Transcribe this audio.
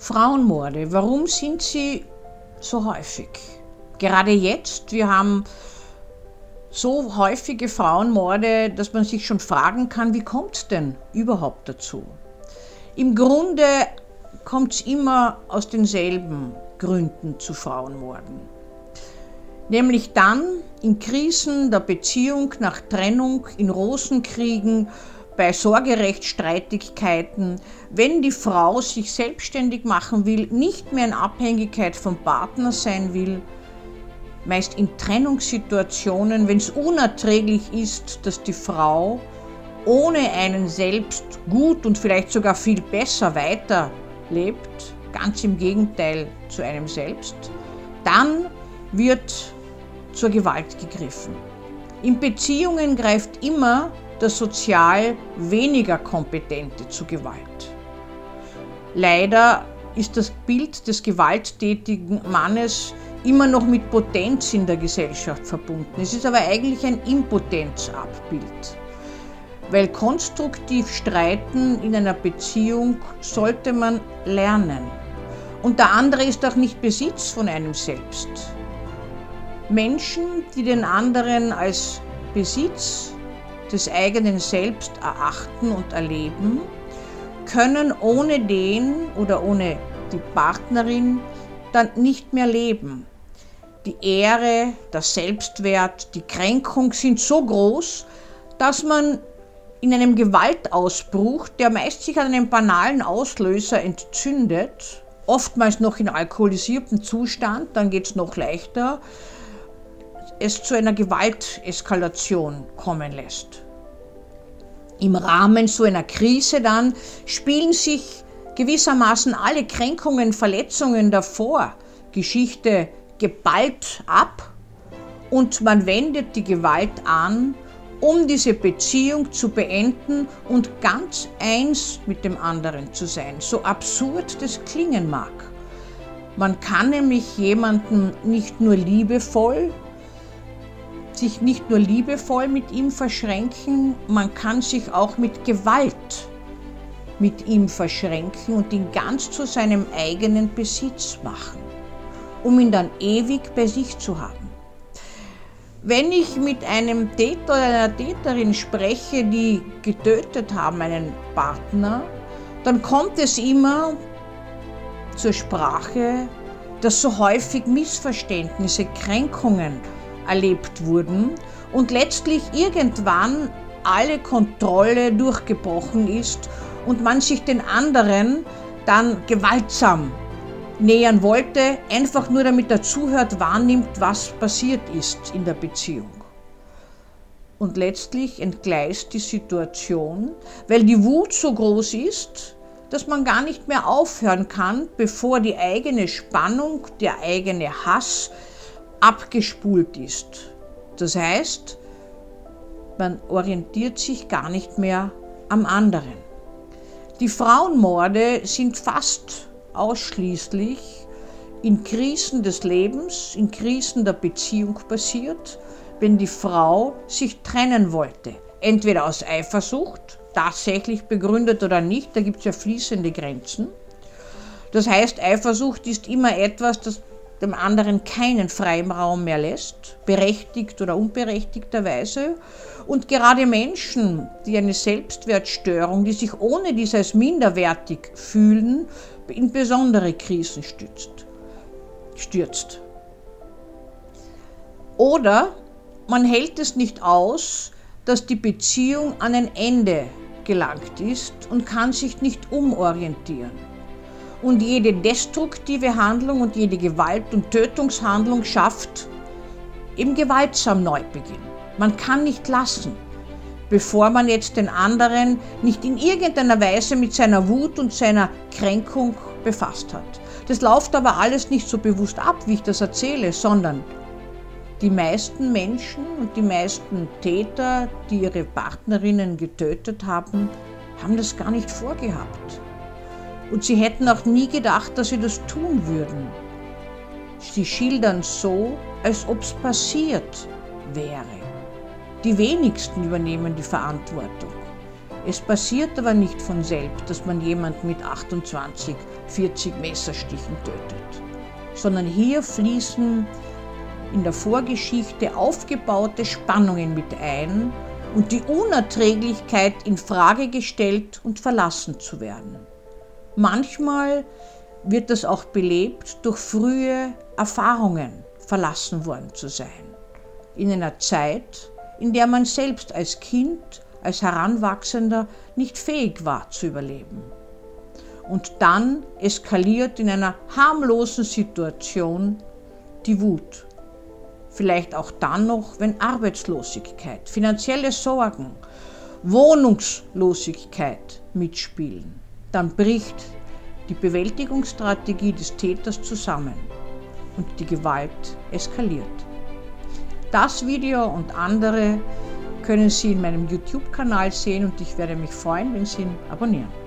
Frauenmorde, warum sind sie so häufig? Gerade jetzt, wir haben so häufige Frauenmorde, dass man sich schon fragen kann, wie kommt es denn überhaupt dazu? Im Grunde kommt es immer aus denselben Gründen zu Frauenmorden. Nämlich dann in Krisen der Beziehung, nach Trennung, in Rosenkriegen, bei Sorgerechtsstreitigkeiten, wenn die Frau sich selbstständig machen will, nicht mehr in Abhängigkeit vom Partner sein will, meist in Trennungssituationen, wenn es unerträglich ist, dass die Frau ohne einen selbst gut und vielleicht sogar viel besser weiterlebt, ganz im Gegenteil zu einem selbst, dann wird zur Gewalt gegriffen. In Beziehungen greift immer der sozial weniger Kompetente zu Gewalt. Leider ist das Bild des gewalttätigen Mannes immer noch mit Potenz in der Gesellschaft verbunden. Es ist aber eigentlich ein Impotenzabbild. Weil konstruktiv streiten in einer Beziehung sollte man lernen. Und der andere ist auch nicht Besitz von einem selbst. Menschen, die den anderen als Besitz des eigenen Selbst erachten und erleben, können ohne den oder ohne die Partnerin dann nicht mehr leben. Die Ehre, der Selbstwert, die Kränkung sind so groß, dass man in einem Gewaltausbruch, der meist sich an einem banalen Auslöser entzündet, oftmals noch in alkoholisiertem Zustand, dann geht es noch leichter, es zu einer Gewalteskalation kommen lässt. Im Rahmen so einer Krise dann spielen sich gewissermaßen alle Kränkungen, Verletzungen davor, Geschichte geballt ab und man wendet die Gewalt an, um diese Beziehung zu beenden und ganz eins mit dem anderen zu sein, so absurd das klingen mag. Man kann nämlich jemanden nicht nur liebevoll, sich nicht nur liebevoll mit ihm verschränken, man kann sich auch mit Gewalt mit ihm verschränken und ihn ganz zu seinem eigenen Besitz machen, um ihn dann ewig bei sich zu haben. Wenn ich mit einem Täter oder einer Täterin spreche, die getötet haben, einen Partner, dann kommt es immer zur Sprache, dass so häufig Missverständnisse, Kränkungen erlebt wurden und letztlich irgendwann alle Kontrolle durchgebrochen ist und man sich den anderen dann gewaltsam nähern wollte, einfach nur damit er zuhört, wahrnimmt, was passiert ist in der Beziehung. Und letztlich entgleist die Situation, weil die Wut so groß ist, dass man gar nicht mehr aufhören kann, bevor die eigene Spannung, der eigene Hass abgespult ist. Das heißt, man orientiert sich gar nicht mehr am anderen. Die Frauenmorde sind fast ausschließlich in Krisen des Lebens, in Krisen der Beziehung passiert, wenn die Frau sich trennen wollte. Entweder aus Eifersucht, tatsächlich begründet oder nicht, da gibt es ja fließende Grenzen. Das heißt, Eifersucht ist immer etwas, das dem anderen keinen freien Raum mehr lässt, berechtigt oder unberechtigterweise. Und gerade Menschen, die eine Selbstwertstörung, die sich ohne dies als minderwertig fühlen, in besondere Krisen stützt, stürzt. Oder man hält es nicht aus, dass die Beziehung an ein Ende gelangt ist und kann sich nicht umorientieren. Und jede destruktive Handlung und jede Gewalt- und Tötungshandlung schafft im gewaltsam Neubeginn. Man kann nicht lassen, bevor man jetzt den anderen nicht in irgendeiner Weise mit seiner Wut und seiner Kränkung befasst hat. Das läuft aber alles nicht so bewusst ab, wie ich das erzähle, sondern die meisten Menschen und die meisten Täter, die ihre Partnerinnen getötet haben, haben das gar nicht vorgehabt. Und sie hätten auch nie gedacht, dass sie das tun würden. Sie schildern so, als ob es passiert wäre. Die wenigsten übernehmen die Verantwortung. Es passiert aber nicht von selbst, dass man jemand mit 28, 40 Messerstichen tötet, sondern hier fließen in der Vorgeschichte aufgebaute Spannungen mit ein und die Unerträglichkeit in Frage gestellt und verlassen zu werden. Manchmal wird das auch belebt durch frühe Erfahrungen, verlassen worden zu sein. In einer Zeit, in der man selbst als Kind, als Heranwachsender nicht fähig war zu überleben. Und dann eskaliert in einer harmlosen Situation die Wut vielleicht auch dann noch, wenn Arbeitslosigkeit, finanzielle Sorgen, Wohnungslosigkeit mitspielen. Dann bricht die Bewältigungsstrategie des Täters zusammen und die Gewalt eskaliert. Das Video und andere können Sie in meinem YouTube-Kanal sehen und ich werde mich freuen, wenn Sie ihn abonnieren.